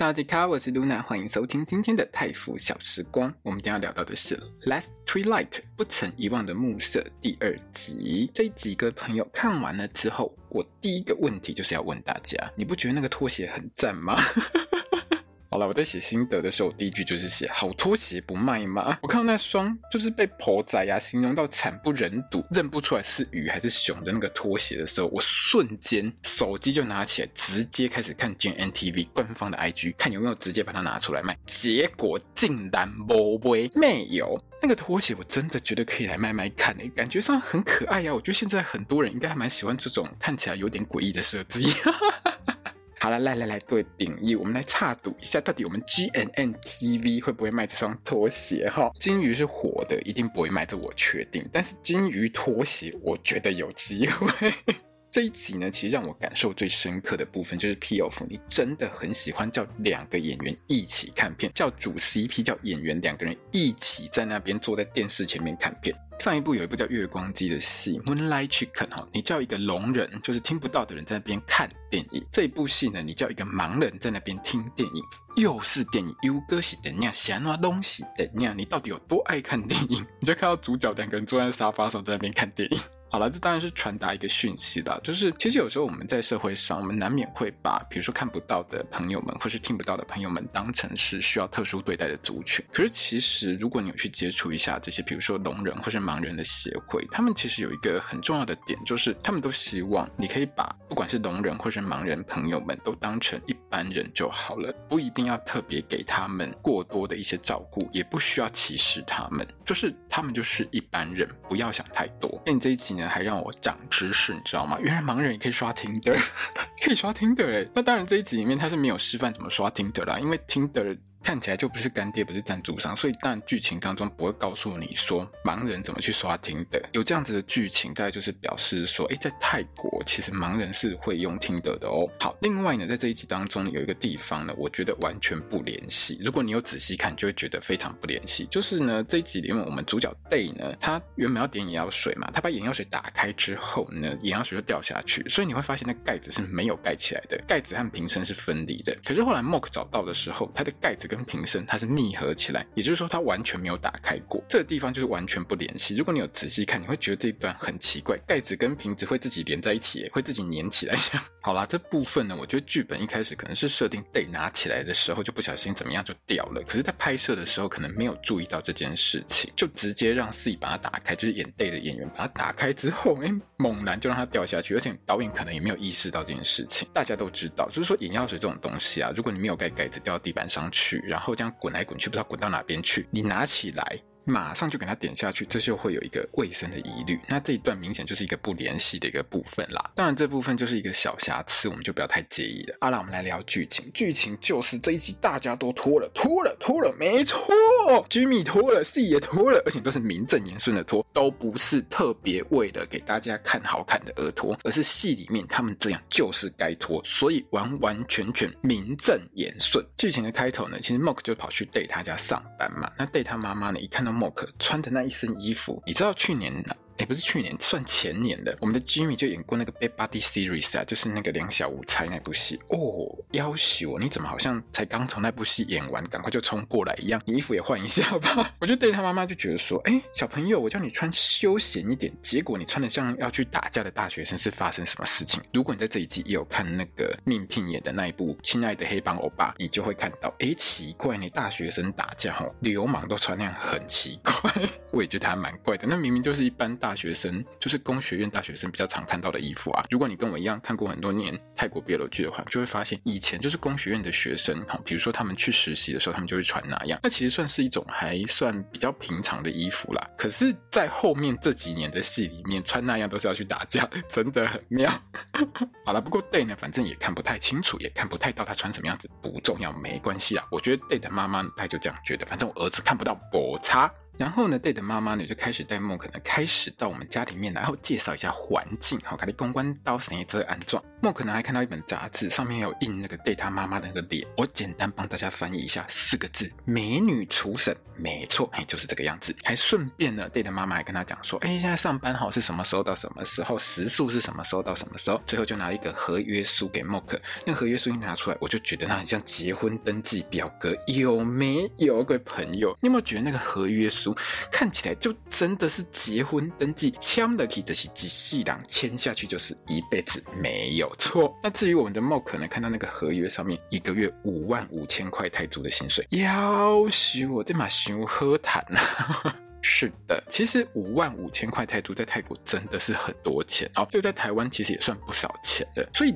大家好，我是 Luna，欢迎收听今天的泰腐小时光。我们今天要聊到的是《Last Twilight》不曾遗忘的暮色第二集。这几个朋友看完了之后，我第一个问题就是要问大家：你不觉得那个拖鞋很赞吗？好了，我在写心得的时候，第一句就是写“好拖鞋不卖吗？”我看到那双就是被婆仔呀形容到惨不忍睹，认不出来是鱼还是熊的那个拖鞋的时候，我瞬间手机就拿起来，直接开始看 GMMTV 官方的 IG，看有没有直接把它拿出来卖。结果竟然没没有，那个拖鞋我真的觉得可以来卖卖看诶，感觉上很可爱呀。我觉得现在很多人应该还蛮喜欢这种看起来有点诡异的设计。哈哈哈好了，来来来，各位槟友，我们来插赌一下，到底我们 G N N T V 会不会卖这双拖鞋？哈，金鱼是火的，一定不会卖，这我确定。但是金鱼拖鞋，我觉得有机会。这一集呢，其实让我感受最深刻的部分就是 P.O.F，你真的很喜欢叫两个演员一起看片，叫主 CP，叫演员两个人一起在那边坐在电视前面看片。上一部有一部叫《月光鸡》的戏《Moonlight Chicken》哈，你叫一个聋人，就是听不到的人在那边看电影。这一部戏呢，你叫一个盲人在那边听电影，又是电影，又歌是怎样，什么东西怎样？你到底有多爱看电影？你就看到主角两个人坐在沙发上在那边看电影。好了，这当然是传达一个讯息的，就是其实有时候我们在社会上，我们难免会把比如说看不到的朋友们，或是听不到的朋友们，当成是需要特殊对待的族群。可是其实如果你有去接触一下这些，比如说聋人或是盲人的协会，他们其实有一个很重要的点，就是他们都希望你可以把不管是聋人或是盲人朋友们都当成一般人就好了，不一定要特别给他们过多的一些照顾，也不需要歧视他们，就是他们就是一般人，不要想太多。那你这一集还让我长知识，你知道吗？原来盲人也可以刷 Tinder，可以刷 Tinder 哎！那当然这一集里面他是没有示范怎么刷 Tinder 啦，因为 Tinder。看起来就不是干爹，不是赞助商，所以当然剧情当中不会告诉你说盲人怎么去刷听的。有这样子的剧情，大概就是表示说，诶，在泰国其实盲人是会用听的的哦。好，另外呢，在这一集当中，有一个地方呢，我觉得完全不联系。如果你有仔细看，就会觉得非常不联系。就是呢，这一集里面我们主角 Day 呢，他原本要点眼药水嘛，他把眼药水打开之后呢，眼药水就掉下去，所以你会发现那盖子是没有盖起来的，盖子和瓶身是分离的。可是后来 Mock 找到的时候，它的盖子跟瓶身它是密合起来，也就是说它完全没有打开过。这个地方就是完全不联系。如果你有仔细看，你会觉得这一段很奇怪，盖子跟瓶子会自己连在一起，会自己粘起来。好啦，这部分呢，我觉得剧本一开始可能是设定 Day 拿起来的时候就不小心怎么样就掉了，可是，在拍摄的时候可能没有注意到这件事情，就直接让 C 把它打开，就是演 Day 的演员把它打开之后，哎，猛然就让它掉下去，而且导演可能也没有意识到这件事情。大家都知道，就是说眼药水这种东西啊，如果你没有盖盖子掉到地板上去，然后这样滚来滚去，不知道滚到哪边去，你拿起来。马上就给他点下去，这就会有一个卫生的疑虑。那这一段明显就是一个不联系的一个部分啦。当然，这部分就是一个小瑕疵，我们就不要太介意了。好了，我们来聊剧情。剧情就是这一集大家都脱了，脱了，脱了，没错，Jimmy 脱了，C 也脱了，而且都是名正言顺的脱，都不是特别为了给大家看好看的而脱，而是戏里面他们这样就是该脱，所以完完全全名正言顺。剧情的开头呢，其实 Mock 就跑去 Day 他家上班嘛。那 Day 他妈妈呢，一看到默克穿的那一身衣服，你知道去年也不是去年，算前年的，我们的 Jimmy 就演过那个《Bad Buddy Series》啊，就是那个两小无猜那部戏哦。夭寿，你怎么好像才刚从那部戏演完，赶快就冲过来一样？你衣服也换一下吧。我就对他妈妈就觉得说，哎、小朋友，我叫你穿休闲一点，结果你穿的像要去打架的大学生，是发生什么事情？如果你在这一季也有看那个命聘演的那一部《亲爱的黑帮欧巴》，你就会看到，哎、奇怪，你大学生打架吼，流氓都穿那样，很奇怪。我也觉得还蛮怪的，那明明就是一般大。大学生就是工学院大学生比较常看到的衣服啊。如果你跟我一样看过很多年泰国 BL 剧的话，就会发现以前就是工学院的学生哈，比如说他们去实习的时候，他们就会穿那样。那其实算是一种还算比较平常的衣服啦。可是，在后面这几年的戏里面，穿那样都是要去打架，真的很妙。好了，不过 Day 呢，反正也看不太清楚，也看不太到他穿什么样子，不重要，没关系啦。我觉得 Day 的妈妈她就这样觉得，反正我儿子看不到，不差。然后呢，Day 的妈妈呢就开始带梦可能开始到我们家里面来，然后介绍一下环境，好，给你公关到谁这安装。梦可能还看到一本杂志，上面有印那个 Day 他妈妈的那个脸，我简单帮大家翻译一下，四个字：美女厨神。没错，哎，就是这个样子。还顺便呢，Date 妈妈还跟他讲说，哎，现在上班好是什么时候到什么时候，时数是什么时候到什么时候，最后就拿了一个合约书给梦可。那合约书一拿出来，我就觉得它很像结婚登记表格，有没有？各位朋友，你有没有觉得那个合约书看起来就真的是结婚登记，签了去的是机器人，签下去就是一辈子，没有错。那至于我们的梦可能看到那个合约上面一个月五万五千块泰铢的薪水，要许我这马熊喝谈呐。是的，其实五万五千块泰铢在泰国真的是很多钱哦，就在台湾其实也算不少钱的，所以。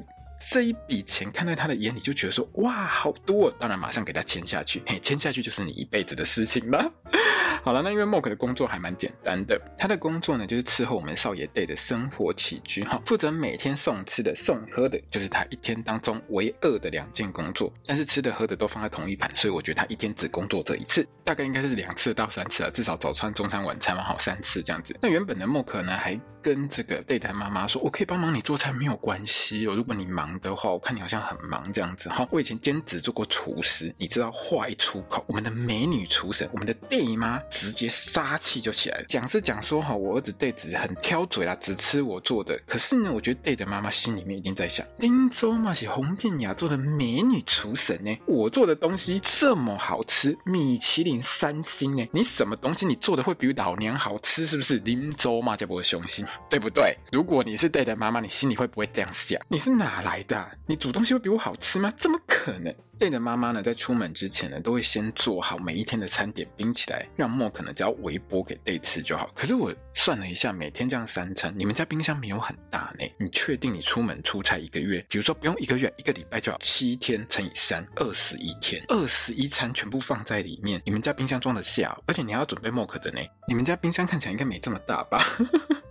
这一笔钱看在他的眼里，就觉得说哇，好多！当然马上给他签下去，嘿，签下去就是你一辈子的事情了。好了，那因为 Mok 的工作还蛮简单的，他的工作呢就是伺候我们少爷队的生活起居，哈，负责每天送吃的、送喝的，就是他一天当中唯二的两件工作。但是吃的喝的都放在同一盘，所以我觉得他一天只工作这一次，大概应该是两次到三次啊，至少早餐、中餐、晚餐嘛，好三次这样子。那原本的 Mok 呢还跟这个 Day 的妈妈说：“我可以帮忙你做菜，没有关系哦。如果你忙的话，我看你好像很忙这样子。哈，我以前兼职做过厨师，你知道话一出口，我们的美女厨神，我们的 Day 妈直接杀气就起来了。讲是讲说哈，我儿子 Day 只很挑嘴啦，只吃我做的。可是呢，我觉得 Day 的妈妈心里面一定在想：林州嘛是红遍亚洲的美女厨神呢，我做的东西这么好吃，米其林三星呢，你什么东西你做的会比老娘好吃？是不是？林州嘛叫不雄心。”对不对？如果你是 Day 的妈妈，你心里会不会这样想？你是哪来的？你煮东西会比我好吃吗？怎么可能？Day 的妈妈呢，在出门之前呢，都会先做好每一天的餐点，冰起来，让 Mo 可能只要微波给 Day 吃就好。可是我算了一下，每天这样三餐，你们家冰箱没有很大呢。你确定你出门出差一个月，比如说不用一个月，一个礼拜就好，七天乘以三，二十一天，二十一餐全部放在里面，你们家冰箱装得下？而且你还要准备 Mo 的呢，你们家冰箱看起来应该没这么大吧？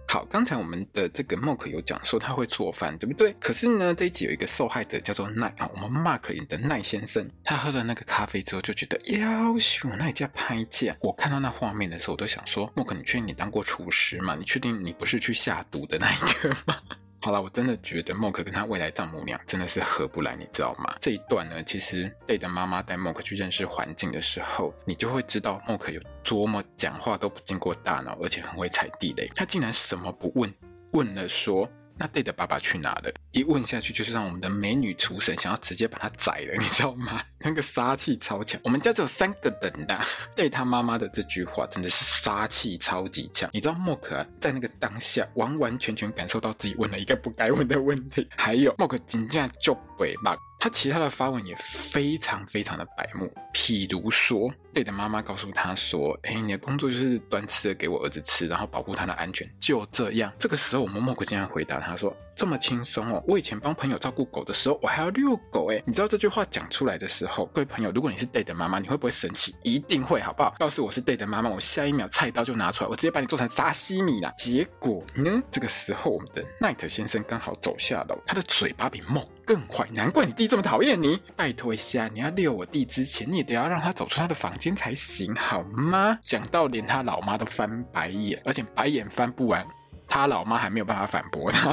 好，刚才我们的这个 Mock 有讲说他会做饭，对不对？可是呢，这一集有一个受害者叫做奈啊，我们 Mark 演的奈先生，他喝了那个咖啡之后就觉得，要死我那家拍价。我看到那画面的时候，我都想说，Mock，你确定你当过厨师吗？你确定你不是去下毒的那一个吗？好了，我真的觉得默克跟他未来丈母娘真的是合不来，你知道吗？这一段呢，其实贝的妈妈带默克去认识环境的时候，你就会知道默克有多么讲话都不经过大脑，而且很会踩地雷。他竟然什么不问，问了说。那 Day 的爸爸去哪了？一问下去，就是让我们的美女厨神想要直接把他宰了，你知道吗？那个杀气超强。我们家只有三个人呐，Day 他妈妈的这句话真的是杀气超级强。你知道莫可啊，在那个当下完完全全感受到自己问了一个不该问的问题。还有 Mock 真正就鬼吧。他其他的发文也非常非常的白目，譬如说，Day 的妈妈告诉他说：“哎，你的工作就是端吃的给我儿子吃，然后保护他的安全，就这样。”这个时候，我们默克竟然回答他说：“这么轻松哦，我以前帮朋友照顾狗的时候，我还要遛狗。”哎，你知道这句话讲出来的时候，各位朋友，如果你是 Day 的妈妈，你会不会生气？一定会，好不好？要是我是 Day 的妈妈，我下一秒菜刀就拿出来，我直接把你做成沙西米啦。结果呢，这个时候我们的 Night 先生刚好走下楼，他的嘴巴比默更坏，难怪你弟这么讨厌你。拜托一下，你要遛我弟之前，你也得要让他走出他的房间才行，好吗？讲到连他老妈都翻白眼，而且白眼翻不完，他老妈还没有办法反驳他。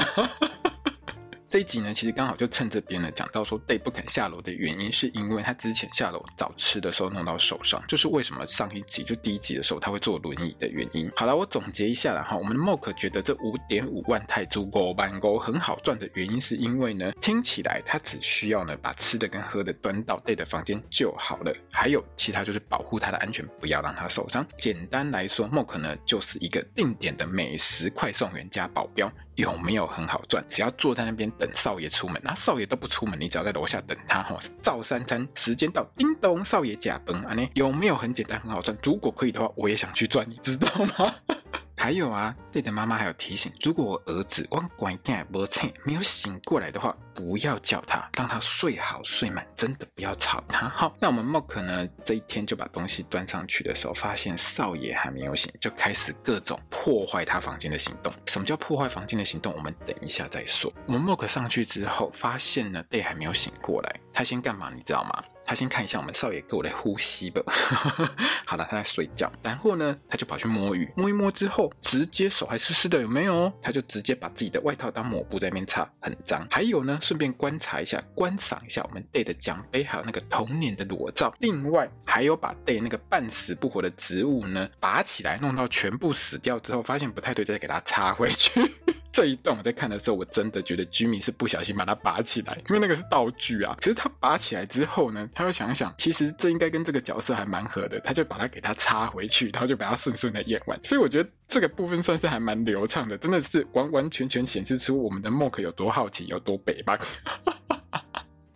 这一集呢，其实刚好就趁这边呢，讲到说 Day 不肯下楼的原因，是因为他之前下楼找吃的时候弄到手上，就是为什么上一集就第一集的时候他会坐轮椅的原因。好了，我总结一下了哈，我们的 Mock 觉得这五点五万泰铢五万五很好赚的原因，是因为呢，听起来他只需要呢把吃的跟喝的端到 Day 的房间就好了，还有其他就是保护他的安全，不要让他受伤。简单来说，Mock 呢就是一个定点的美食快送员加保镖，有没有很好赚？只要坐在那边。等少爷出门，那少爷都不出门，你只要在楼下等他哈。造三餐时间到，叮咚，少爷驾崩啊！呢有没有很简单很好赚？如果可以的话，我也想去赚，你知道吗？还有啊自己的妈妈还有提醒，如果我儿子我拐带没有醒过来的话，不要叫他，让他睡好睡满，真的不要吵他。好，那我们 Mork 呢，这一天就把东西端上去的时候，发现少爷还没有醒，就开始各种破坏他房间的行动。什么叫破坏房间的行动？我们等一下再说。我们 Mork 上去之后，发现呢，Day 还没有醒过来，他先干嘛？你知道吗？他先看一下我们少爷给我的呼吸吧。好了，他在睡觉。然后呢，他就跑去摸鱼，摸一摸之后，直接手还湿湿的，有没有？他就直接把自己的外套当抹布在那边擦，很脏。还有呢，顺便观察一下，观赏一下我们 Day 的奖杯，还有那个童年的裸照。另外，还有把 Day 那个半死不活的植物呢，拔起来，弄到全部死掉之后，发现不太对，再给它插回去。这一段我在看的时候，我真的觉得居民是不小心把它拔起来，因为那个是道具啊。其实他拔起来之后呢，他又想想，其实这应该跟这个角色还蛮合的，他就把它给它插回去，然后就把它顺顺的演完。所以我觉得这个部分算是还蛮流畅的，真的是完完全全显示出我们的 mok 有多好奇，有多北吧。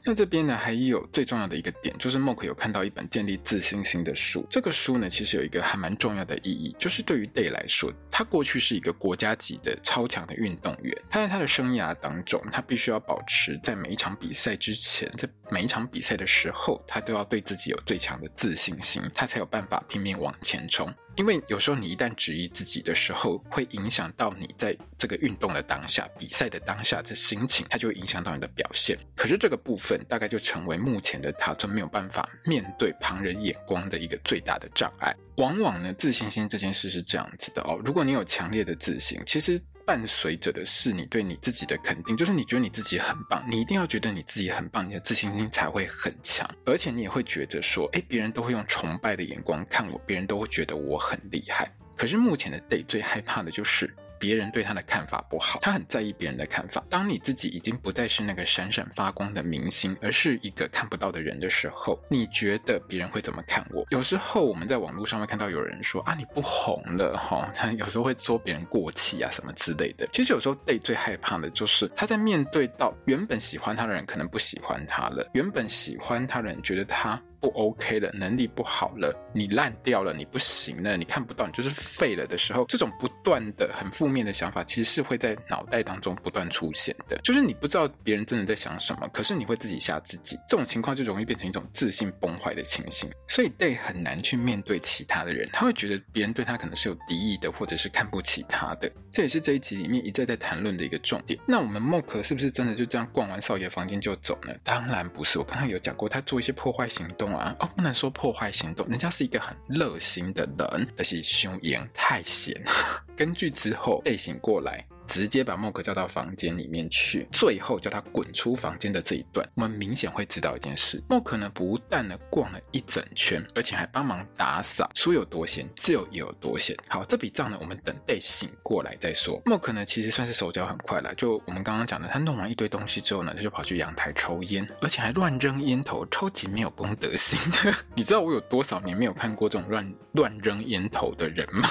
那这边呢，还有最重要的一个点，就是 Mork 有看到一本建立自信心的书。这个书呢，其实有一个还蛮重要的意义，就是对于 Day 来说，他过去是一个国家级的超强的运动员。他在他的生涯当中，他必须要保持在每一场比赛之前，在每一场比赛的时候，他都要对自己有最强的自信心，他才有办法拼命往前冲。因为有时候你一旦质疑自己的时候，会影响到你在这个运动的当下、比赛的当下这心情，它就会影响到你的表现。可是这个部分大概就成为目前的他，就没有办法面对旁人眼光的一个最大的障碍。往往呢，自信心这件事是这样子的哦，如果你有强烈的自信，其实。伴随着的是你对你自己的肯定，就是你觉得你自己很棒，你一定要觉得你自己很棒，你的自信心才会很强，而且你也会觉得说，哎，别人都会用崇拜的眼光看我，别人都会觉得我很厉害。可是目前的 Day 最害怕的就是。别人对他的看法不好，他很在意别人的看法。当你自己已经不再是那个闪闪发光的明星，而是一个看不到的人的时候，你觉得别人会怎么看我？有时候我们在网络上会看到有人说啊，你不红了哈，他有时候会说别人过气啊什么之类的。其实有时候 Day 最害怕的就是他在面对到原本喜欢他的人可能不喜欢他了，原本喜欢他的人觉得他。不 OK 了，能力不好了，你烂掉了，你不行了，你看不到，你就是废了的时候，这种不断的很负面的想法，其实是会在脑袋当中不断出现的。就是你不知道别人真的在想什么，可是你会自己吓自己。这种情况就容易变成一种自信崩坏的情形。所以 Day 很难去面对其他的人，他会觉得别人对他可能是有敌意的，或者是看不起他的。这也是这一集里面一再在谈论的一个重点。那我们 Mork 是不是真的就这样逛完少爷房间就走呢？当然不是，我刚刚有讲过，他做一些破坏行动。哦，不能说破坏行动，人家是一个很热心的人，但是凶言太闲。根据之后被醒过来。直接把 Mork 叫到房间里面去，最后叫他滚出房间的这一段，我们明显会知道一件事：Mork 呢不但呢逛了一整圈，而且还帮忙打扫。说有多闲，就有多闲。好，这笔账呢，我们等 Day 醒过来再说。Mork 呢其实算是手脚很快了，就我们刚刚讲的，他弄完一堆东西之后呢，他就跑去阳台抽烟，而且还乱扔烟头，超级没有公德心的。你知道我有多少年没有看过这种乱乱扔烟头的人吗？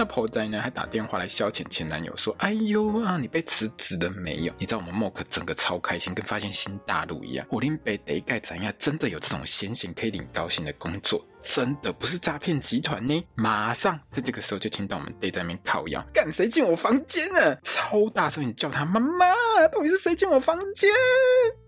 那婆仔呢，还打电话来消遣前男友，说：“哎呦啊，你被辞职了没有？”你知道我们 Mock 整个超开心，跟发现新大陆一样。我林北得盖怎样？真的有这种闲闲可以领高薪的工作？真的不是诈骗集团呢！马上在这个时候就听到我们 Day 在那边靠腰，干谁进我房间了？超大声，你叫他妈妈，到底是谁进我房间？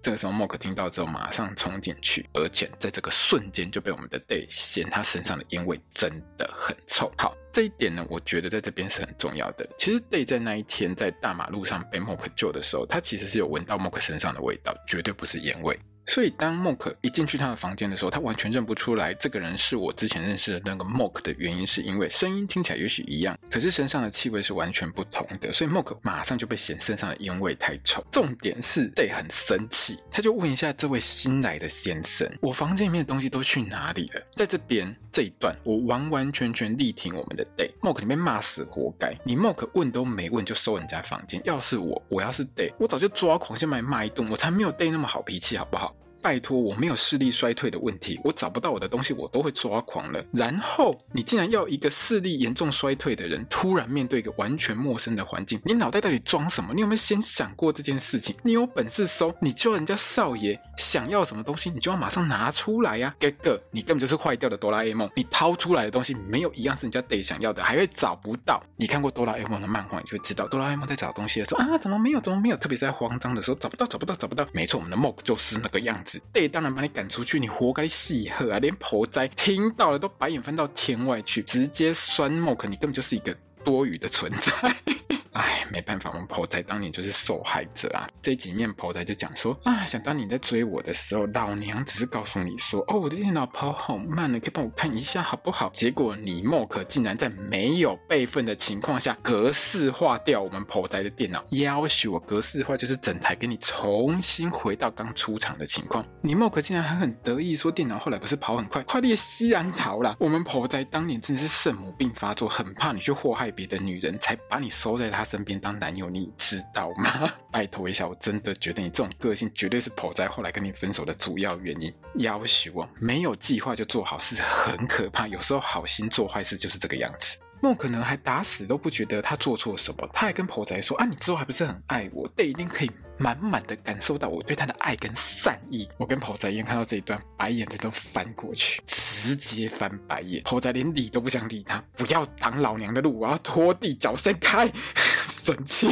这个时候 Mork 听到之后，马上冲进去，而且在这个瞬间就被我们的 Day 嫌他身上的烟味真的很臭。好。这一点呢，我觉得在这边是很重要的。其实 Day 在那一天在大马路上被 Mork 救的时候，他其实是有闻到 Mork 身上的味道，绝对不是烟味。所以当 Mork 一进去他的房间的时候，他完全认不出来这个人是我之前认识的那个 Mork 的原因，是因为声音听起来也许一样，可是身上的气味是完全不同的。所以 Mork 马上就被嫌身上的烟味太臭。重点是 Day 很生气，他就问一下这位新来的先生：“我房间里面的东西都去哪里了？”在这边这一段，我完完全全力挺我们的 Day。Mork 里面骂死活该，你 Mork 问都没问就收人家房间，要是我，我要是 Day，我早就抓狂，先把你骂一顿，我才没有 Day 那么好脾气，好不好？拜托，我没有视力衰退的问题，我找不到我的东西，我都会抓狂了。然后你竟然要一个视力严重衰退的人，突然面对一个完全陌生的环境，你脑袋到底装什么？你有没有先想过这件事情？你有本事搜，你叫人家少爷想要什么东西，你就要马上拿出来呀、哥哥，你根本就是坏掉的哆啦 A 梦，你掏出来的东西没有一样是人家得想要的，还会找不到。你看过哆啦 A 梦的漫画，你就会知道哆啦 A 梦在找东西的时候啊，怎么没有？怎么没有？特别是在慌张的时候，找不到，找不到，找不到。没错，我们的 Mock 就是那个样子。对，当然把你赶出去，你活该戏喝啊！连婆仔听到了都白眼翻到天外去，直接酸 m o 你根本就是一个多余的存在。哎，没办法，我们婆仔当年就是受害者啊！这几面婆仔就讲说啊，想当你在追我的时候，老娘只是告诉你说，哦，我的电脑跑好慢了，可以帮我看一下好不好？结果你莫可竟然在没有备份的情况下格式化掉我们婆仔的电脑，要求我格式化就是整台给你重新回到刚出厂的情况。你莫可竟然还很得意说电脑后来不是跑很快，快列西兰桃啦！我们婆仔当年真的是圣母病发作，很怕你去祸害别的女人，才把你收在他。身边当男友，你知道吗？拜托一下，我真的觉得你这种个性绝对是婆仔后来跟你分手的主要原因。要求我没有计划就做好事很可怕，有时候好心做坏事就是这个样子。梦可能还打死都不觉得他做错什么，他还跟婆仔说：“啊，你之后还不是很爱我？但，一定可以满满的感受到我对他的爱跟善意。”我跟婆仔一样看到这一段，白眼子都翻过去，直接翻白眼。猴仔连理都不想理他，不要挡老娘的路，我要拖地，脚伸开。生气。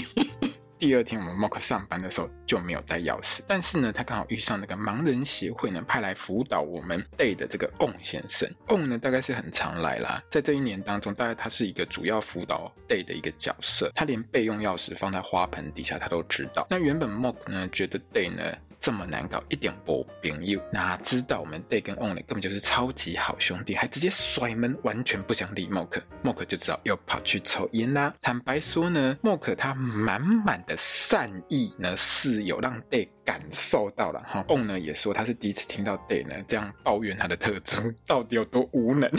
第二天我们 mok 上班的时候就没有带钥匙，但是呢，他刚好遇上那个盲人协会呢派来辅导我们 Day 的这个贡先生。贡呢大概是很常来啦，在这一年当中，大概他是一个主要辅导 Day 的一个角色。他连备用钥匙放在花盆底下他都知道。那原本 mok 呢觉得 Day 呢。这么难搞，一点不朋友，哪知道我们 Day 跟 On 根本就是超级好兄弟，还直接甩门，完全不想理 Mock。mok 就知道又跑去抽烟啦。坦白说呢 mok 他满满的善意呢，是有让 Day 感受到了哈。On 呢也说他是第一次听到 Day 呢这样抱怨他的特助 到底有多无能。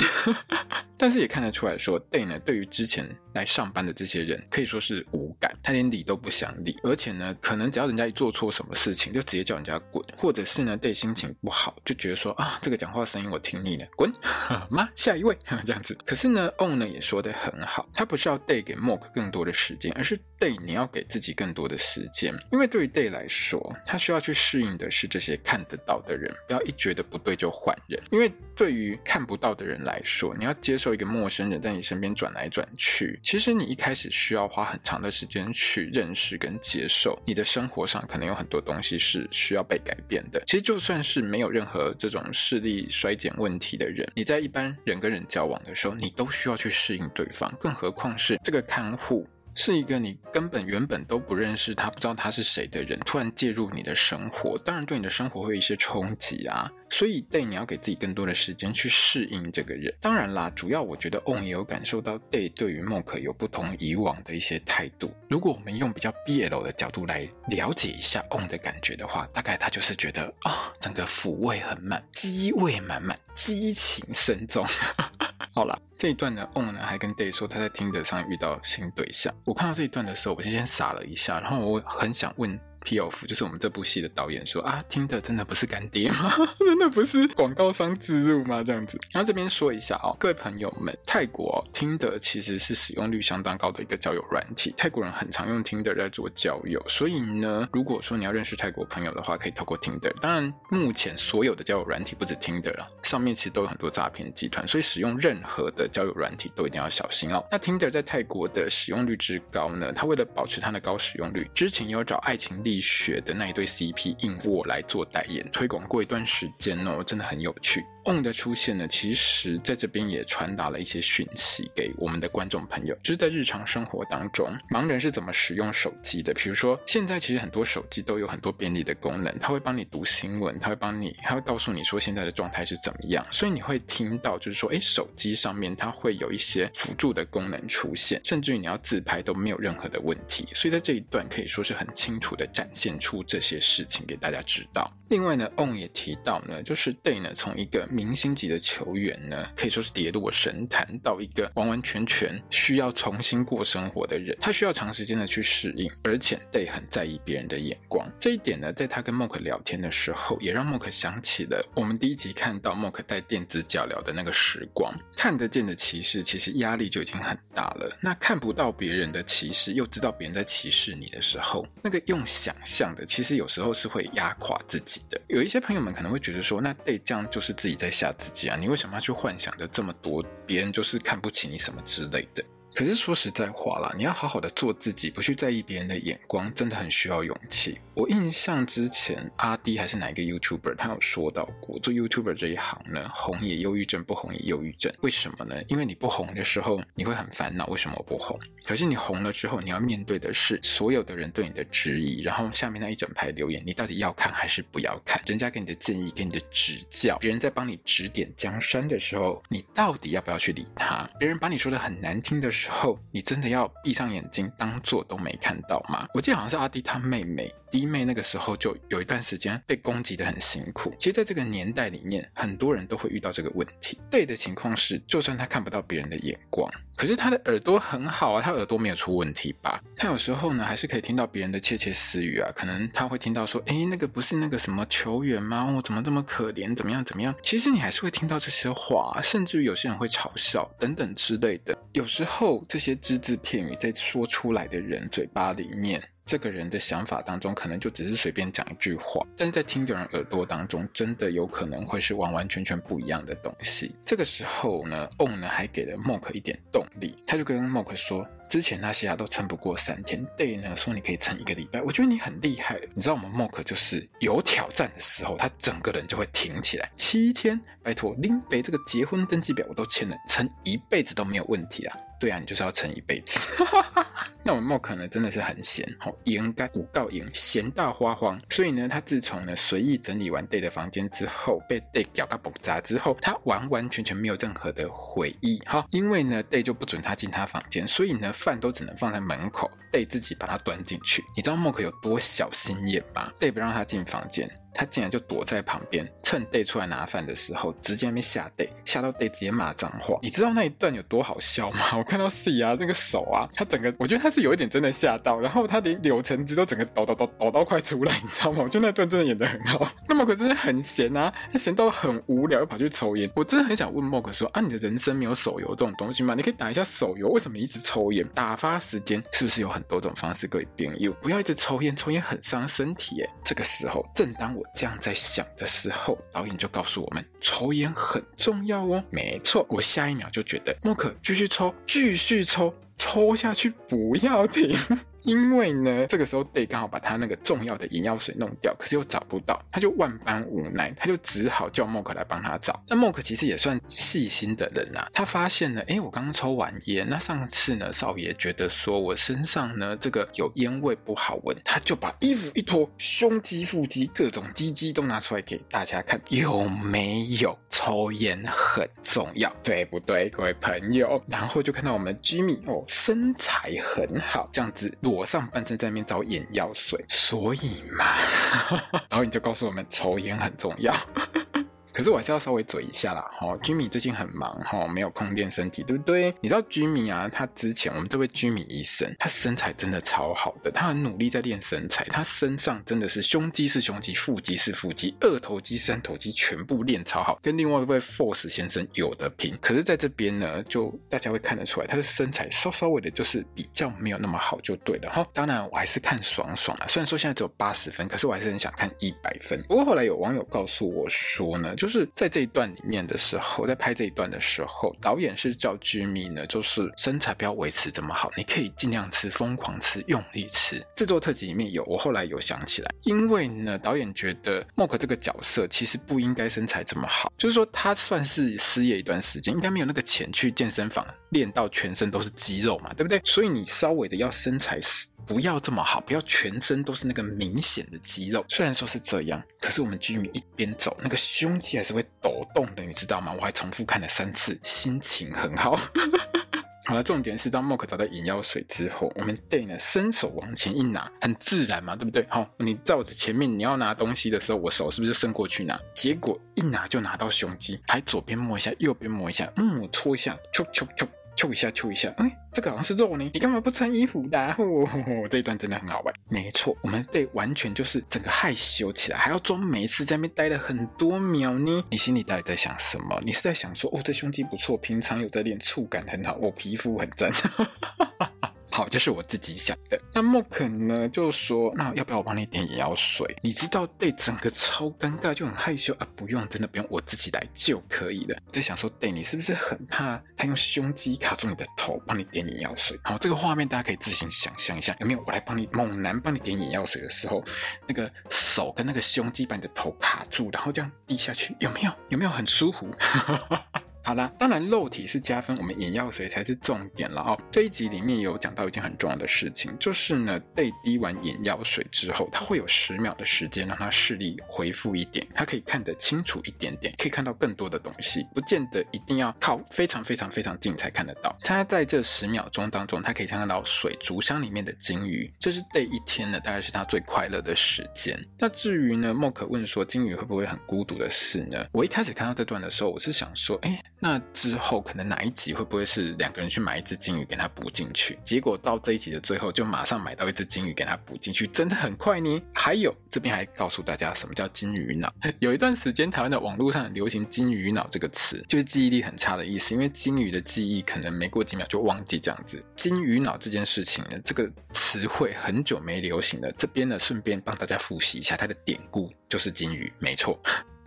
但是也看得出来说，Day 呢对于之前来上班的这些人可以说是无感，他连理都不想理，而且呢，可能只要人家一做错什么事情，就直接叫人家滚，或者是呢，Day 心情不好，就觉得说啊，这个讲话声音我听腻了，滚，妈，下一位这样子。可是呢，On 呢也说得很好，他不是要 Day 给 Mock 更多的时间，而是 Day 你要给自己更多的时间，因为对于 Day 来说，他需要去适应的是这些看得到的人，不要一觉得不对就换人，因为对于看不到的人来说，你要接受一个陌生人在你身边转来转去。其实你一开始需要花很长的时间去认识跟接受，你的生活上可能有很多东西是需要被改变的。其实就算是没有任何这种视力衰减问题的人，你在一般人跟人交往的时候，你都需要去适应对方，更何况是这个看护。是一个你根本原本都不认识他，不知道他是谁的人，突然介入你的生活，当然对你的生活会有一些冲击啊。所以，Day 你要给自己更多的时间去适应这个人。当然啦，主要我觉得 On 也有感受到 Day 对于 Mock 有不同以往的一些态度。如果我们用比较 BL 的角度来了解一下 On 的感觉的话，大概他就是觉得啊、整个抚慰很满，机味满满，激情深重。好了，这一段呢，On 呢还跟 Day 说他在 Tinder 上遇到新对象。我看到这一段的时候，我就先傻了一下，然后我很想问。P.O.F 就是我们这部戏的导演说啊，听的真的不是干爹吗？真的不是广告商植入吗？这样子。然后这边说一下哦，各位朋友们，泰国哦，听的其实是使用率相当高的一个交友软体。泰国人很常用听的在做交友，所以呢，如果说你要认识泰国朋友的话，可以透过听的。当然，目前所有的交友软体不止听的了，上面其实都有很多诈骗集团，所以使用任何的交友软体都一定要小心哦。那听的在泰国的使用率之高呢，它为了保持它的高使用率，之前有找爱情力力学的那一对 CP 硬卧来做代言推广过一段时间哦，真的很有趣。On 的出现呢，其实在这边也传达了一些讯息给我们的观众朋友，就是在日常生活当中，盲人是怎么使用手机的。比如说，现在其实很多手机都有很多便利的功能，它会帮你读新闻，它会帮你，它会告诉你说现在的状态是怎么样。所以你会听到，就是说，诶，手机上面它会有一些辅助的功能出现，甚至于你要自拍都没有任何的问题。所以在这一段可以说是很清楚的展现出这些事情给大家知道。另外呢，On 也提到呢，就是 Day 呢从一个明星级的球员呢，可以说是跌落神坛，到一个完完全全需要重新过生活的人，他需要长时间的去适应，而且戴很在意别人的眼光。这一点呢，在他跟 Mock 聊天的时候，也让 Mock 想起了我们第一集看到 Mock 带电子脚镣的那个时光。看得见的歧视，其实压力就已经很大了。那看不到别人的歧视，又知道别人在歧视你的时候，那个用想象的，其实有时候是会压垮自己的。有一些朋友们可能会觉得说，那戴这样就是自己在吓自己啊！你为什么要去幻想着这么多？别人就是看不起你什么之类的？可是说实在话啦，你要好好的做自己，不去在意别人的眼光，真的很需要勇气。我印象之前阿滴还是哪一个 YouTuber，他有说到过，做 YouTuber 这一行呢，红也忧郁症，不红也忧郁症。为什么呢？因为你不红的时候，你会很烦恼，为什么我不红？可是你红了之后，你要面对的是所有的人对你的质疑，然后下面那一整排留言，你到底要看还是不要看？人家给你的建议，给你的指教，别人在帮你指点江山的时候，你到底要不要去理他？别人把你说的很难听的时候，后你真的要闭上眼睛，当做都没看到吗？我记得好像是阿滴他妹妹。弟妹那个时候就有一段时间被攻击的很辛苦。其实，在这个年代里面，很多人都会遇到这个问题。对的情况是，就算他看不到别人的眼光，可是他的耳朵很好啊，他耳朵没有出问题吧？他有时候呢，还是可以听到别人的窃窃私语啊。可能他会听到说：“诶，那个不是那个什么球员吗？我、怎么这么可怜？怎么样？怎么样？”其实你还是会听到这些话，甚至于有些人会嘲笑等等之类的。有时候这些只字片语在说出来的人嘴巴里面。这个人的想法当中，可能就只是随便讲一句话，但是在听的人耳朵当中，真的有可能会是完完全全不一样的东西。这个时候呢，On 呢还给了 Mock 一点动力，他就跟 Mock 说。之前那些啊都撑不过三天，Day 呢说你可以撑一个礼拜，我觉得你很厉害。你知道我们 Mock 就是有挑战的时候，他整个人就会挺起来。七天，拜托，林北这个结婚登记表我都签了，撑一辈子都没有问题啊。对啊，你就是要撑一辈子。那我们 mok 呢真的是很闲，好应该五告赢，闲到花荒。所以呢，他自从呢随意整理完 Day 的房间之后，被 Day 搞到爆炸之后，他完完全全没有任何的回忆。哈，因为呢 Day 就不准他进他房间，所以呢。饭都只能放在门口戴自己把它端进去。你知道 Mock 有多小心眼吗戴不让他进房间。他竟然就躲在旁边，趁 Day 出来拿饭的时候，直接在那边吓 Day，吓到 Day 直接骂脏话。你知道那一段有多好笑吗？我看到 C 啊，那个手啊，他整个，我觉得他是有一点真的吓到，然后他连柳橙汁都整个抖抖抖抖到快出来，你知道吗？我觉得那段真的演得很好。那么可真的很闲啊，他闲到很无聊，又跑去抽烟。我真的很想问 Mock 说啊，你的人生没有手游这种东西吗？你可以打一下手游，为什么一直抽烟？打发时间是不是有很多种方式可以变又？不要一直抽烟，抽烟很伤身体耶。这个时候，正当我这样在想。的时候，导演就告诉我们，抽烟很重要哦。没错，我下一秒就觉得，莫可继续抽，继续抽，抽下去，不要停。因为呢，这个时候 Day 刚好把他那个重要的眼药水弄掉，可是又找不到，他就万般无奈，他就只好叫 Mok 来帮他找。那 Mok 其实也算细心的人啊，他发现了，哎，我刚刚抽完烟，那上次呢，少爷觉得说我身上呢这个有烟味不好闻，他就把衣服一脱，胸肌、腹肌、各种鸡鸡都拿出来给大家看，有没有？抽烟很重要，对不对，各位朋友？然后就看到我们 Jimmy 哦，身材很好，这样子。裸上半身在那边找眼药水，所以嘛，然后你就告诉我们抽烟很重要。可是我还是要稍微嘴一下啦，哈，Jimmy 最近很忙，哈，没有空练身体，对不对？你知道 Jimmy 啊，他之前我们这位 Jimmy 医生，他身材真的超好的，他很努力在练身材，他身上真的是胸肌是胸肌，腹肌是腹肌，二头肌、三头肌全部练超好，跟另外一位 Force 先生有的拼。可是在这边呢，就大家会看得出来，他的身材稍稍微的就是比较没有那么好，就对了哈。当然我还是看爽爽啊，虽然说现在只有八十分，可是我还是很想看一百分。不过后来有网友告诉我说呢，就是在这一段里面的时候，在拍这一段的时候，导演是叫 Jimmy 呢，就是身材不要维持这么好，你可以尽量吃，疯狂吃，用力吃。制作特辑里面有，我后来有想起来，因为呢，导演觉得 Mock 这个角色其实不应该身材这么好，就是说他算是失业一段时间，应该没有那个钱去健身房练到全身都是肌肉嘛，对不对？所以你稍微的要身材不要这么好，不要全身都是那个明显的肌肉。虽然说是这样，可是我们居民一边走，那个胸还是会抖动的，你知道吗？我还重复看了三次，心情很好。好了，重点是当 Mock 找到眼药水之后，我们 Day 呢伸手往前一拿，很自然嘛，对不对？好，你照着前面，你要拿东西的时候，我手是不是就伸过去拿？结果一拿就拿到胸肌，还左边摸一下，右边摸一下，嗯，搓一下，啾啾啾。揪一下，揪一下，哎，这个好像是肉呢。你干嘛不穿衣服的啊？哦，这一段真的很好玩。没错，我们被完全就是整个害羞起来，还要装没事，在那边待了很多秒呢。你心里到底在想什么？你是在想说，哦，这胸肌不错，平常有在练，触感很好，我皮肤很赞。好，这是我自己想的。那莫肯呢，就说：“那要不要我帮你点眼药水？”你知道，对，整个超尴尬，就很害羞啊。不用，真的不用，我自己来就可以了。在想说，对，你是不是很怕他用胸肌卡住你的头，帮你点眼药水？好，这个画面大家可以自行想象一下，有没有？我来帮你，猛男帮你点眼药水的时候，那个手跟那个胸肌把你的头卡住，然后这样低下去，有没有？有没有很舒服？好啦，当然肉体是加分，我们眼药水才是重点了哦。这一集里面有讲到一件很重要的事情，就是呢，被滴完眼药水之后，它会有十秒的时间让它视力恢复一点，它可以看得清楚一点点，可以看到更多的东西，不见得一定要靠非常非常非常近才看得到。它在这十秒钟当中，它可以看得到水族箱里面的金鱼，这是这一天呢，大概是它最快乐的时间。那至于呢，莫可问说金鱼会不会很孤独的事呢？我一开始看到这段的时候，我是想说，哎。那之后可能哪一集会不会是两个人去买一只金鱼给它补进去？结果到这一集的最后就马上买到一只金鱼给它补进去，真的很快呢。还有这边还告诉大家什么叫金鱼脑。有一段时间台湾的网络上流行“金鱼脑”这个词，就是记忆力很差的意思，因为金鱼的记忆可能没过几秒就忘记这样子。金鱼脑这件事情呢，这个词汇很久没流行了。这边呢，顺便帮大家复习一下它的典故，就是金鱼，没错。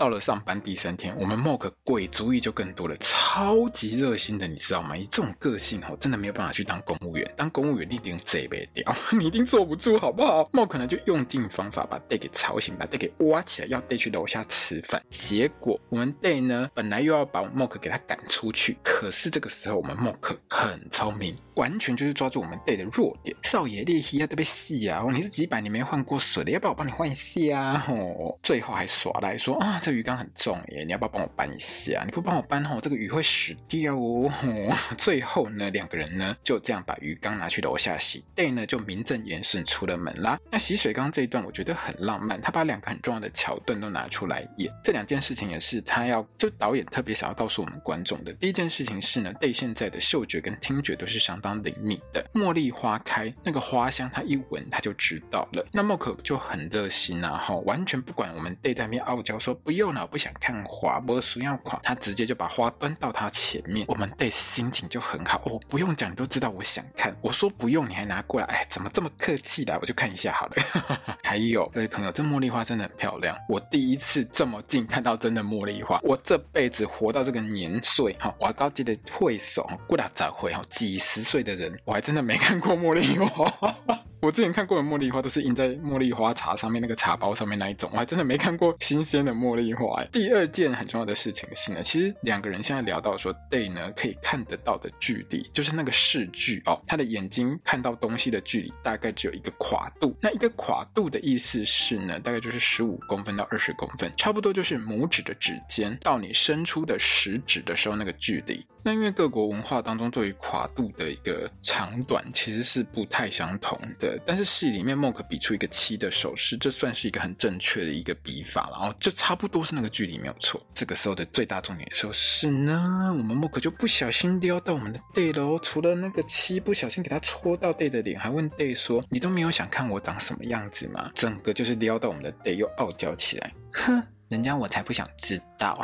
到了上班第三天，我们 Mock 鬼主意就更多了，超级热心的，你知道吗？以这种个性哦，真的没有办法去当公务员，当公务员你一定贼被屌，你一定坐不住，好不好？Mock 呢就用尽方法把 Day 给吵醒，把 Day 给挖起来，要 Day 去楼下吃饭。结果我们 Day 呢，本来又要把 Mock 给他赶出去，可是这个时候我们 Mock 很聪明，完全就是抓住我们 Day 的弱点。少爷，裂皮啊，特别细啊，你是几百年没换过水的，要不要我帮你换一下啊？哦，最后还耍赖说啊，这。鱼缸很重耶，你要不要帮我搬一下？你不帮我搬吼，这个鱼会死掉哦。最后呢，两个人呢就这样把鱼缸拿去楼下洗，Day 呢就名正言顺出了门啦。那洗水缸这一段我觉得很浪漫，他把两个很重要的桥段都拿出来演。这两件事情也是他要就导演特别想要告诉我们观众的。第一件事情是呢，Day 现在的嗅觉跟听觉都是相当灵敏的。茉莉花开，那个花香他一闻他就知道了。那莫可就很热心啊，哈，完全不管我们 Day 在那边傲娇说不用。右脑不想看花，不需要款，他直接就把花端到他前面，我们 Day 心情就很好。我、哦、不用讲，你都知道我想看。我说不用，你还拿过来，哎，怎么这么客气的？我就看一下好了。还有这位朋友，这茉莉花真的很漂亮，我第一次这么近看到真的茉莉花。我这辈子活到这个年岁，哈，我高级的会手，过了早会哈，几十岁的人，我还真的没看过茉莉花。我之前看过的茉莉花都是印在茉莉花茶上面那个茶包上面那一种，我还真的没看过新鲜的茉莉另外。第二件很重要的事情是呢，其实两个人现在聊到说，Day 呢可以看得到的距离，就是那个视距哦，他的眼睛看到东西的距离大概只有一个跨度。那一个跨度的意思是呢，大概就是十五公分到二十公分，差不多就是拇指的指尖到你伸出的食指的时候那个距离。那因为各国文化当中对于跨度的一个长短其实是不太相同的，但是戏里面 Mok 比出一个七的手势，这算是一个很正确的一个比法，然后就差不都是那个距离没有错。这个时候的最大重点就是呢，我们莫可就不小心撩到我们的 Day 喽，除了那个七不小心给他戳到 Day 的脸，还问 Day 说：“你都没有想看我长什么样子吗？”整个就是撩到我们的 Day 又傲娇起来，哼。人家我才不想知道道。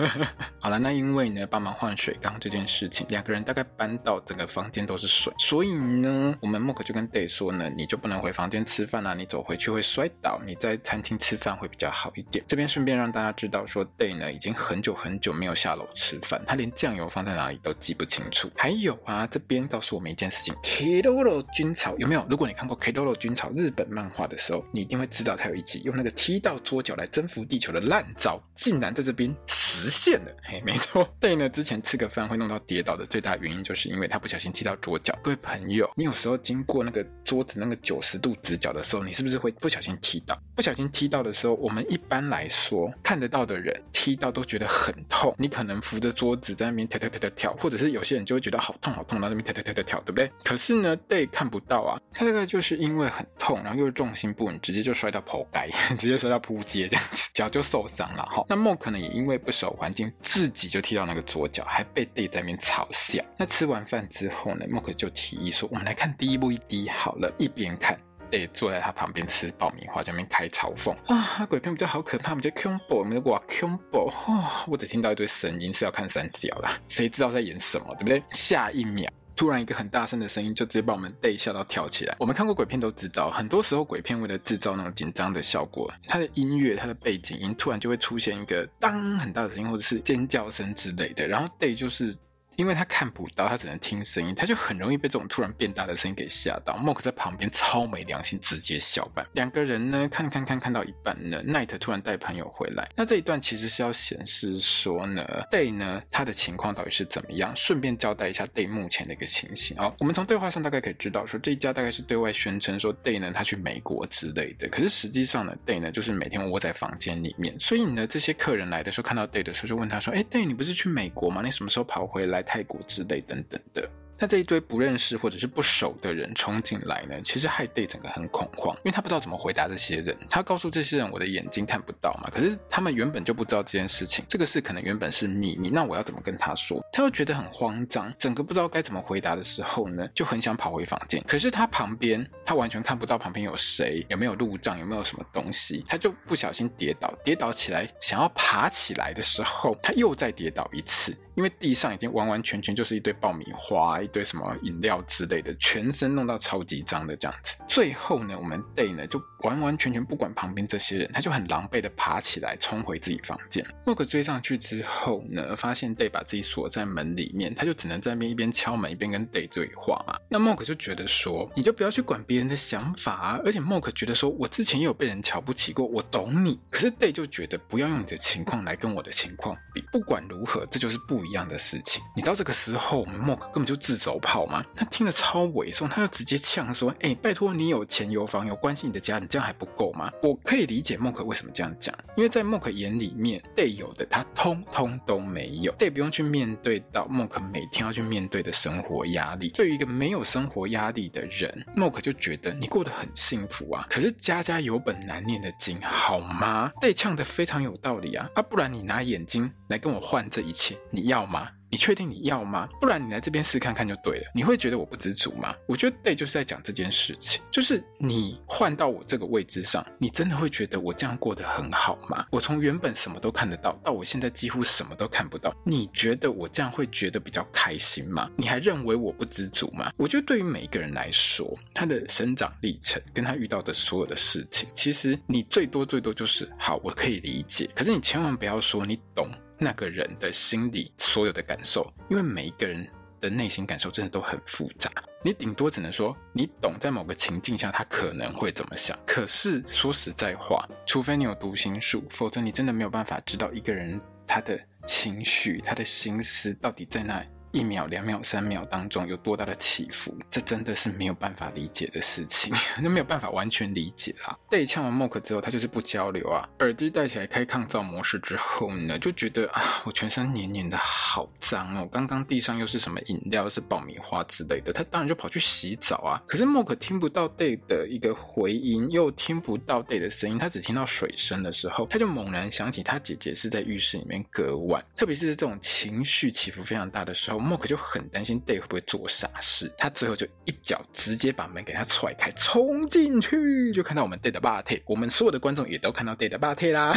好了，那因为呢，帮忙换水缸这件事情，两个人大概搬到整个房间都是水，所以呢，我们 Mock 就跟 Day 说呢，你就不能回房间吃饭啊，你走回去会摔倒，你在餐厅吃饭会比较好一点。这边顺便让大家知道说，Day 呢已经很久很久没有下楼吃饭，他连酱油放在哪里都记不清楚。还有啊，这边告诉我们一件事情，Keroro 军草有没有？如果你看过 Keroro 军草日本漫画的时候，你一定会知道他有一集用那个踢到桌角来征服地球的。烂招竟然在这边。实现了。嘿，没错，Day 呢之前吃个饭会弄到跌倒的最大原因，就是因为他不小心踢到桌角。各位朋友，你有时候经过那个桌子那个九十度直角的时候，你是不是会不小心踢到？不小心踢到的时候，我们一般来说看得到的人踢到都觉得很痛。你可能扶着桌子在那边跳跳跳跳跳，或者是有些人就会觉得好痛好痛，然后在那边跳跳跳跳跳，对不对？可是呢，Day 看不到啊，他这个就是因为很痛，然后又是重心不稳，直接就摔到头盖，直接摔到扑街这样子，脚就受伤了哈。那 Mo 可能因为不熟环境，自己就踢到那个左脚，还被 Day 在那边嘲笑。那吃完饭之后呢，Mo 就提议说：“我们来看 DVD 好了。”一边看戴坐在他旁边吃爆米花，在那边开嘲讽啊，鬼片比较好可怕，比较恐怖，我们哇恐怖哦！我只听到一堆声音，是要看三小啦，谁知道在演什么，对不对？下一秒。突然，一个很大声的声音就直接把我们 Day 吓到跳起来。我们看过鬼片都知道，很多时候鬼片为了制造那种紧张的效果，它的音乐、它的背景音突然就会出现一个当很大的声音，或者是尖叫声之类的。然后 Day 就是。因为他看不到，他只能听声音，他就很容易被这种突然变大的声音给吓到。Mock 在旁边超没良心，直接笑翻。两个人呢，看看看看到一半呢，Night 突然带朋友回来。那这一段其实是要显示说呢，Day 呢他的情况到底是怎么样，顺便交代一下 Day 目前的一个情形。哦，我们从对话上大概可以知道说，这一家大概是对外宣称说 Day 呢他去美国之类的，可是实际上呢，Day 呢就是每天窝在房间里面。所以呢，这些客人来的时候看到 Day 的时候，就问他说：“哎，Day 你不是去美国吗？你什么时候跑回来？”泰国之类等等的。那这一堆不认识或者是不熟的人冲进来呢，其实害 Day 整个很恐慌，因为他不知道怎么回答这些人。他告诉这些人：“我的眼睛看不到嘛。”可是他们原本就不知道这件事情，这个事可能原本是秘密。那我要怎么跟他说？他又觉得很慌张，整个不知道该怎么回答的时候呢，就很想跑回房间。可是他旁边，他完全看不到旁边有谁，有没有路障，有没有什么东西，他就不小心跌倒，跌倒起来想要爬起来的时候，他又再跌倒一次。因为地上已经完完全全就是一堆爆米花，一堆什么饮料之类的，全身弄到超级脏的这样子。最后呢，我们 Day 呢就完完全全不管旁边这些人，他就很狼狈的爬起来冲回自己房间。莫克追上去之后呢，发现 Day 把自己锁在门里面，他就只能在那边一边敲门一边跟 Day 对话嘛。那莫克就觉得说，你就不要去管别人的想法啊。而且莫克觉得说，我之前也有被人瞧不起过，我懂你。可是 Day 就觉得不要用你的情况来跟我的情况比。不管如何，这就是不。一样的事情，你知道这个时候我们莫克根本就自走炮嘛？他听了超猥琐，他就直接呛说：“哎、拜托你有钱有房有关系，你的家人这样还不够吗？”我可以理解莫克为什么这样讲，因为在莫克眼里面，Day 有的他通通都没有，Day 不用去面对到莫克每天要去面对的生活压力。对于一个没有生活压力的人，莫克就觉得你过得很幸福啊。可是家家有本难念的经，好吗？Day 呛得非常有道理啊，啊，不然你拿眼睛来跟我换这一切，你？要吗？你确定你要吗？不然你来这边试看看就对了。你会觉得我不知足吗？我觉得对就是在讲这件事情，就是你换到我这个位置上，你真的会觉得我这样过得很好吗？我从原本什么都看得到，到我现在几乎什么都看不到，你觉得我这样会觉得比较开心吗？你还认为我不知足吗？我觉得对于每一个人来说，他的生长历程跟他遇到的所有的事情，其实你最多最多就是好，我可以理解。可是你千万不要说你懂。那个人的心里所有的感受，因为每一个人的内心感受真的都很复杂。你顶多只能说你懂，在某个情境下他可能会怎么想。可是说实在话，除非你有读心术，否则你真的没有办法知道一个人他的情绪、他的心思到底在哪里。一秒、两秒、三秒当中有多大的起伏，这真的是没有办法理解的事情，那没有办法完全理解啊。Day 呛完 Mock 之后，他就是不交流啊。耳机戴起来开抗噪模式之后呢，就觉得啊，我全身黏黏的，好脏哦。刚刚地上又是什么饮料，是爆米花之类的，他当然就跑去洗澡啊。可是 Mock 听不到 Day 的一个回音，又听不到 Day 的声音，他只听到水声的时候，他就猛然想起他姐姐是在浴室里面割腕，特别是这种情绪起伏非常大的时候。莫克就很担心 Day 会不会做傻事，他最后就一脚直接把门给他踹开，冲进去就看到我们 Day 的霸体，我们所有的观众也都看到 Day 的霸体啦，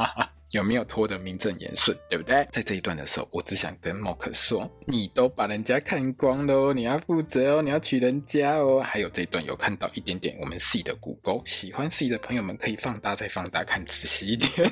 有没有拖得名正言顺，对不对？在这一段的时候，我只想跟莫克说，你都把人家看光了哦，你要负责哦，你要娶人家哦。还有这一段有看到一点点我们 C 的骨沟，喜欢 C 的朋友们可以放大再放大看仔细一点。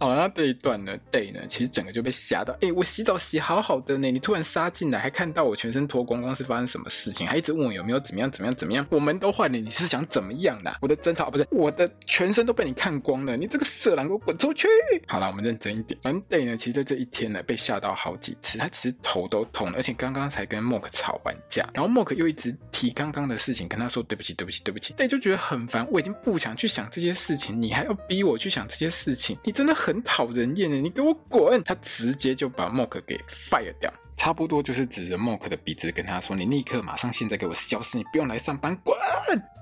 好了，那这一段呢，Day 呢，其实整个就被吓到。哎，我洗澡洗好好的呢，你突然杀进来，还看到我全身脱光光，是发生什么事情？还一直问我有没有怎么样怎么样怎么样？我们都换了，你是想怎么样的？我的争吵不是我的全身都被你看光了，你这个色狼，给我滚出去！好了，我们认真一点。反正 Day 呢，其实在这一天呢，被吓到好几次，他其实头都痛了，而且刚刚才跟 Mok 吵完架，然后 Mok 又一直提刚刚的事情，跟他说对不起，对不起，对不起。Day 就觉得很烦，我已经不想去想这些事情，你还要逼我去想这些事情，你真的很很讨人厌的。你给我滚！他直接就把 Mork 给 fire 掉，差不多就是指着默克的鼻子跟他说：“你立刻马上现在给我消失，你不用来上班，滚！”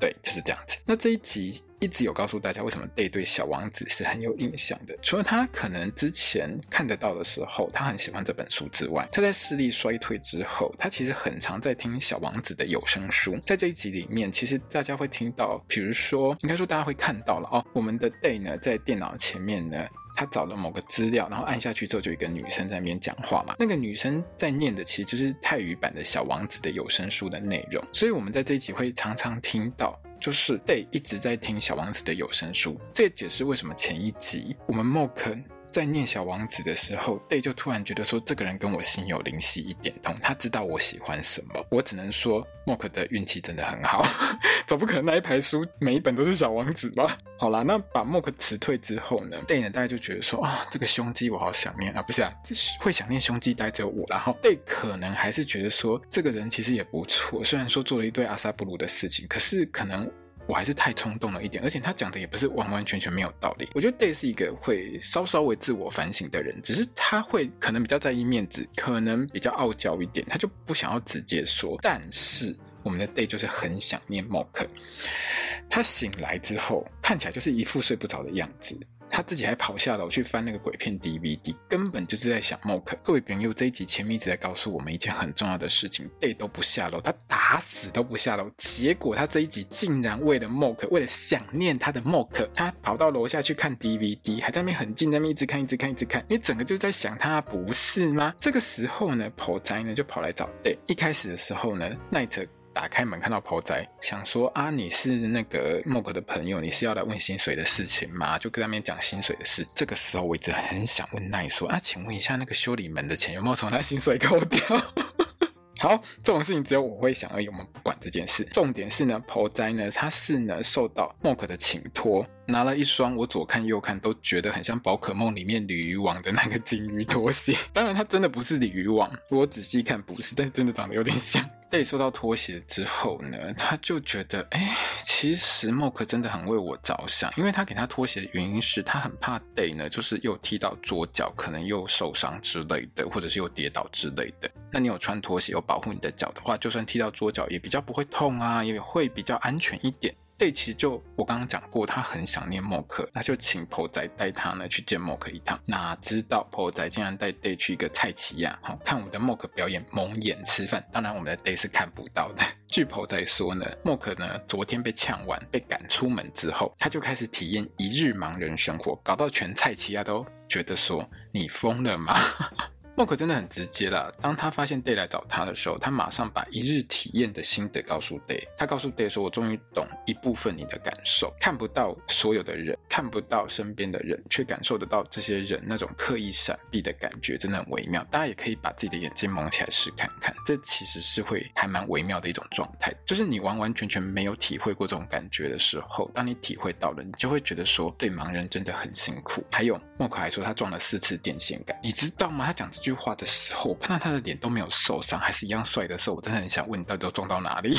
对，就是这样子。那这一集一直有告诉大家，为什么 Day 对小王子是很有印象的。除了他可能之前看得到的时候，他很喜欢这本书之外，他在视力衰退之后，他其实很常在听小王子的有声书。在这一集里面，其实大家会听到，比如说，应该说大家会看到了哦，我们的 Day 呢，在电脑前面呢。他找了某个资料，然后按下去之后，就一个女生在那边讲话嘛。那个女生在念的其实就是泰语版的小王子的有声书的内容。所以我们在这一集会常常听到，就是 Day 一直在听小王子的有声书。这也解释为什么前一集我们 Mok 在念小王子的时候，Day 就突然觉得说，这个人跟我心有灵犀一点通，他知道我喜欢什么。我只能说，Mork 的运气真的很好，总不可能那一排书每一本都是小王子吧？好啦，那把 Mork 辞退之后呢，Day 呢大家就觉得说，啊、哦，这个胸肌我好想念啊，不是啊，会想念胸肌带着我。然后 Day 可能还是觉得说，这个人其实也不错，虽然说做了一堆阿萨布鲁的事情，可是可能。我还是太冲动了一点，而且他讲的也不是完完全全没有道理。我觉得 Day 是一个会稍稍微自我反省的人，只是他会可能比较在意面子，可能比较傲娇一点，他就不想要直接说。但是我们的 Day 就是很想念 Mock，他醒来之后看起来就是一副睡不着的样子。他自己还跑下楼去翻那个鬼片 DVD，根本就是在想 Mork。各位朋友，这一集前面一直在告诉我们一件很重要的事情，Day 都不下楼，他打死都不下楼。结果他这一集竟然为了 Mork，为了想念他的 Mork，他跑到楼下去看 DVD，还在那边很近，在那边一直看，一直看，一直看。你整个就在想他，不是吗？这个时候呢，Po 仔呢就跑来找 Day。一开始的时候呢，Night。打开门看到 Po 仔，想说啊，你是那个 Mok 的朋友，你是要来问薪水的事情吗？就跟他们讲薪水的事。这个时候我一直很想问奈说啊，请问一下那个修理门的钱有没有从他薪水扣掉？好，这种事情只有我会想而已，我们不管这件事。重点是呢，Po 仔呢，他是呢受到 Mok 的请托。拿了一双我左看右看都觉得很像宝可梦里面鲤鱼王的那个金鱼拖鞋，当然它真的不是鲤鱼王，我仔细看不是，但是真的长得有点像。Day 收到拖鞋之后呢，他就觉得，哎，其实默克真的很为我着想，因为他给他拖鞋的原因是他很怕 Day 呢，就是又踢到左脚，可能又受伤之类的，或者是又跌倒之类的。那你有穿拖鞋有保护你的脚的话，就算踢到左脚也比较不会痛啊，也会比较安全一点。Day 其实就我刚刚讲过，他很想念 Mork，那就请婆仔带他呢去见 Mork 一趟。哪知道婆仔竟然带 Day 去一个菜市仔，好看我们的 Mork 表演蒙眼吃饭。当然我们的 Day 是看不到的。据婆仔说呢，Mork 呢昨天被呛完，被赶出门之后，他就开始体验一日盲人生活，搞到全菜市仔都觉得说你疯了吗？Mork 真的很直接啦。当他发现 Day 来找他的时候，他马上把一日体验的心得告诉 Day。他告诉 Day 说：“我终于懂一部分你的感受，看不到所有的人，看不到身边的人，却感受得到这些人那种刻意闪避的感觉，真的很微妙。大家也可以把自己的眼睛蒙起来试看看，这其实是会还蛮微妙的一种状态。就是你完完全全没有体会过这种感觉的时候，当你体会到了，你就会觉得说，对盲人真的很辛苦。还有 Mork 还说他撞了四次电线杆，你知道吗？他讲这句话的时候，我看到他的脸都没有受伤，还是一样帅的时候，我真的很想问你，到底都撞到哪里？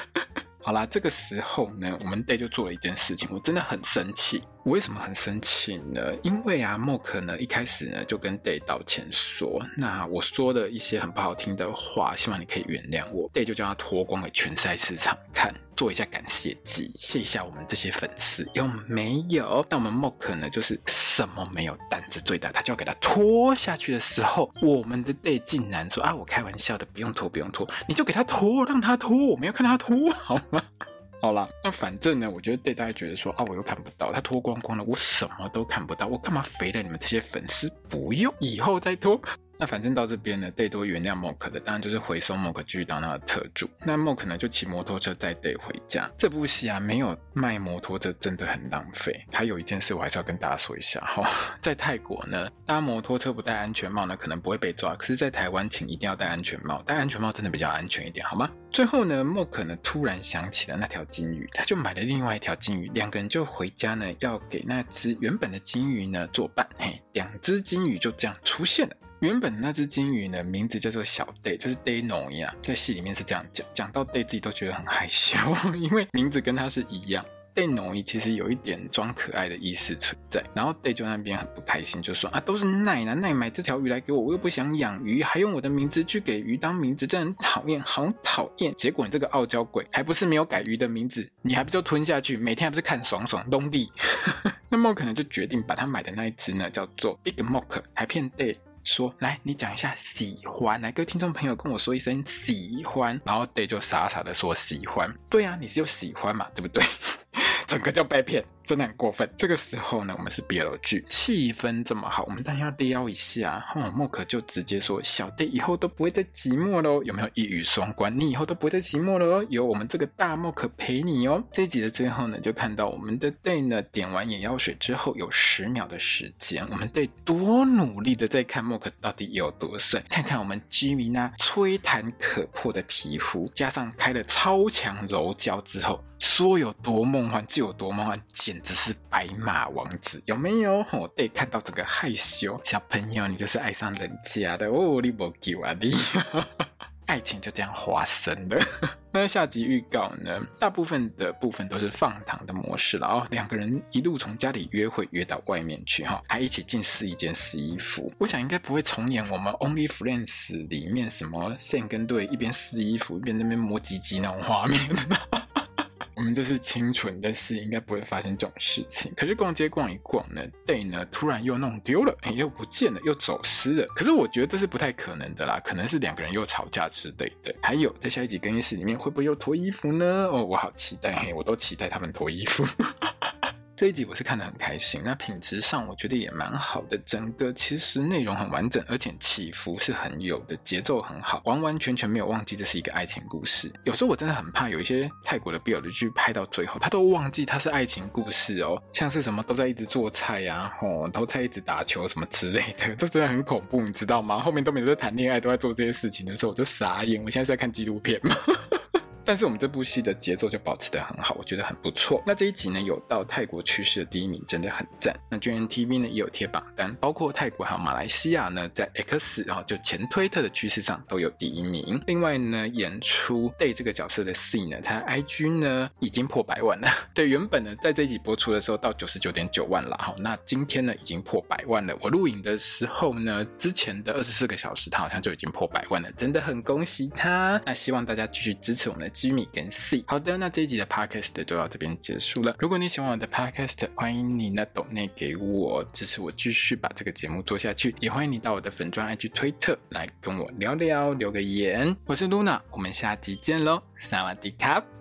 好啦，这个时候呢，我们 Day 就做了一件事情，我真的很生气。我为什么很生气呢？因为啊，Mork 呢一开始呢就跟 Day 道歉说，那我说了一些很不好听的话，希望你可以原谅我。Day 就叫他脱光给全赛市场看，做一下感谢祭，谢一下我们这些粉丝，有没有？那我们 Mork 呢就是什么没有，胆子最大，他就要给他脱下去的时候，我们的 Day 竟然说啊，我开玩笑的，不用脱，不用脱，你就给他脱，让他脱，我们要看他脱，好吗？好啦，那反正呢，我觉得对大家觉得说啊，我又看不到他脱光光了，我什么都看不到，我干嘛肥了你们这些粉丝？不用，以后再脱。那反正到这边呢队多原谅 Mock 的，当然就是回送 Mock 继续当他的特助。那 Mock 呢就骑摩托车带 Day 回家。这部戏啊，没有卖摩托车真的很浪费。还有一件事我还是要跟大家说一下哈，在泰国呢，搭摩托车不戴安全帽呢，可能不会被抓。可是，在台湾，请一定要戴安全帽，戴安全帽真的比较安全一点，好吗？最后呢，Mock 呢突然想起了那条金鱼，他就买了另外一条金鱼，两个人就回家呢，要给那只原本的金鱼呢作伴。嘿，两只金鱼就这样出现了。原本那只金鱼呢，名字叫做小 Day，就是 Day 农一样，在戏里面是这样讲，讲到 Day 自己都觉得很害羞，因为名字跟他是一样。Day 农伊其实有一点装可爱的意思存在，然后 Day 就那边很不开心，就说啊，都是奈呢，奈买这条鱼来给我，我又不想养鱼，还用我的名字去给鱼当名字，真很讨厌，好讨厌。结果你这个傲娇鬼，还不是没有改鱼的名字，你还不就吞下去，每天还不是看爽爽东地。那么可能就决定把他买的那一只呢，叫做 Big Mock，还骗 Day。说，来，你讲一下喜欢，来，各位听众朋友跟我说一声喜欢，然后 Day 就傻傻的说喜欢，对啊，你是有喜欢嘛，对不对？整个就被骗。真的很过分。这个时候呢，我们是 BL 剧，气氛这么好，我们当然要撩一下。哦莫可就直接说：“小弟以后都不会再寂寞喽，有没有一语双关？你以后都不会再寂寞了哦，有我们这个大莫可陪你哦。”这一集的最后呢，就看到我们的 Day 呢点完眼药水之后，有十秒的时间，我们得多努力的在看莫可到底有多帅，看看我们 Jimmy 那吹弹可破的皮肤，加上开了超强柔焦之后，说有多梦幻就有多梦幻，简。只是白马王子有没有？我 Day 看到这个害羞小朋友，你就是爱上人家的哦，你不给啊你，爱情就这样发生了。那下集预告呢？大部分的部分都是放糖的模式了哦，两个人一路从家里约会约到外面去哈，还一起进试衣间试衣服。我想应该不会重演我们 Only Friends 里面什么 Sam 跟 Day 一边试衣服一边那边摸鸡鸡那种画面。我们这是清纯的事，应该不会发生这种事情。可是逛街逛一逛呢，Day 呢突然又弄丢了，又不见了，又走失了。可是我觉得这是不太可能的啦，可能是两个人又吵架之类的。还有，在下一集更衣室里面会不会又脱衣服呢？哦，我好期待，嘿，我都期待他们脱衣服。这一集我是看得很开心，那品质上我觉得也蛮好的，整个其实内容很完整，而且起伏是很有的，节奏很好，完完全全没有忘记这是一个爱情故事。有时候我真的很怕有一些泰国的 BL 的剧拍到最后，他都忘记他是爱情故事哦，像是什么都在一直做菜呀、啊，哦，都在一直打球什么之类的，这真的很恐怖，你知道吗？后面都没在谈恋爱，都在做这些事情的时候，我就傻眼。我现在是在看纪录片吗？但是我们这部戏的节奏就保持得很好，我觉得很不错。那这一集呢，有到泰国趋势的第一名，真的很赞。那 GMMTV 呢也有贴榜单，包括泰国还有马来西亚呢，在 X 然后就前推特的趋势上都有第一名。另外呢，演出 Day 这个角色的 C 呢，他 IG 呢已经破百万了。对，原本呢在这一集播出的时候到九十九点九万了哈，那今天呢已经破百万了。我录影的时候呢，之前的二十四个小时他好像就已经破百万了，真的很恭喜他。那希望大家继续支持我们的。G 米跟 C，好的，那这一集的 Podcast 就到这边结束了。如果你喜欢我的 Podcast，欢迎你呢抖内给我支持，我继续把这个节目做下去。也欢迎你到我的粉专 IG 推特来跟我聊聊，留个言。我是 Luna，我们下集见喽，萨瓦迪卡。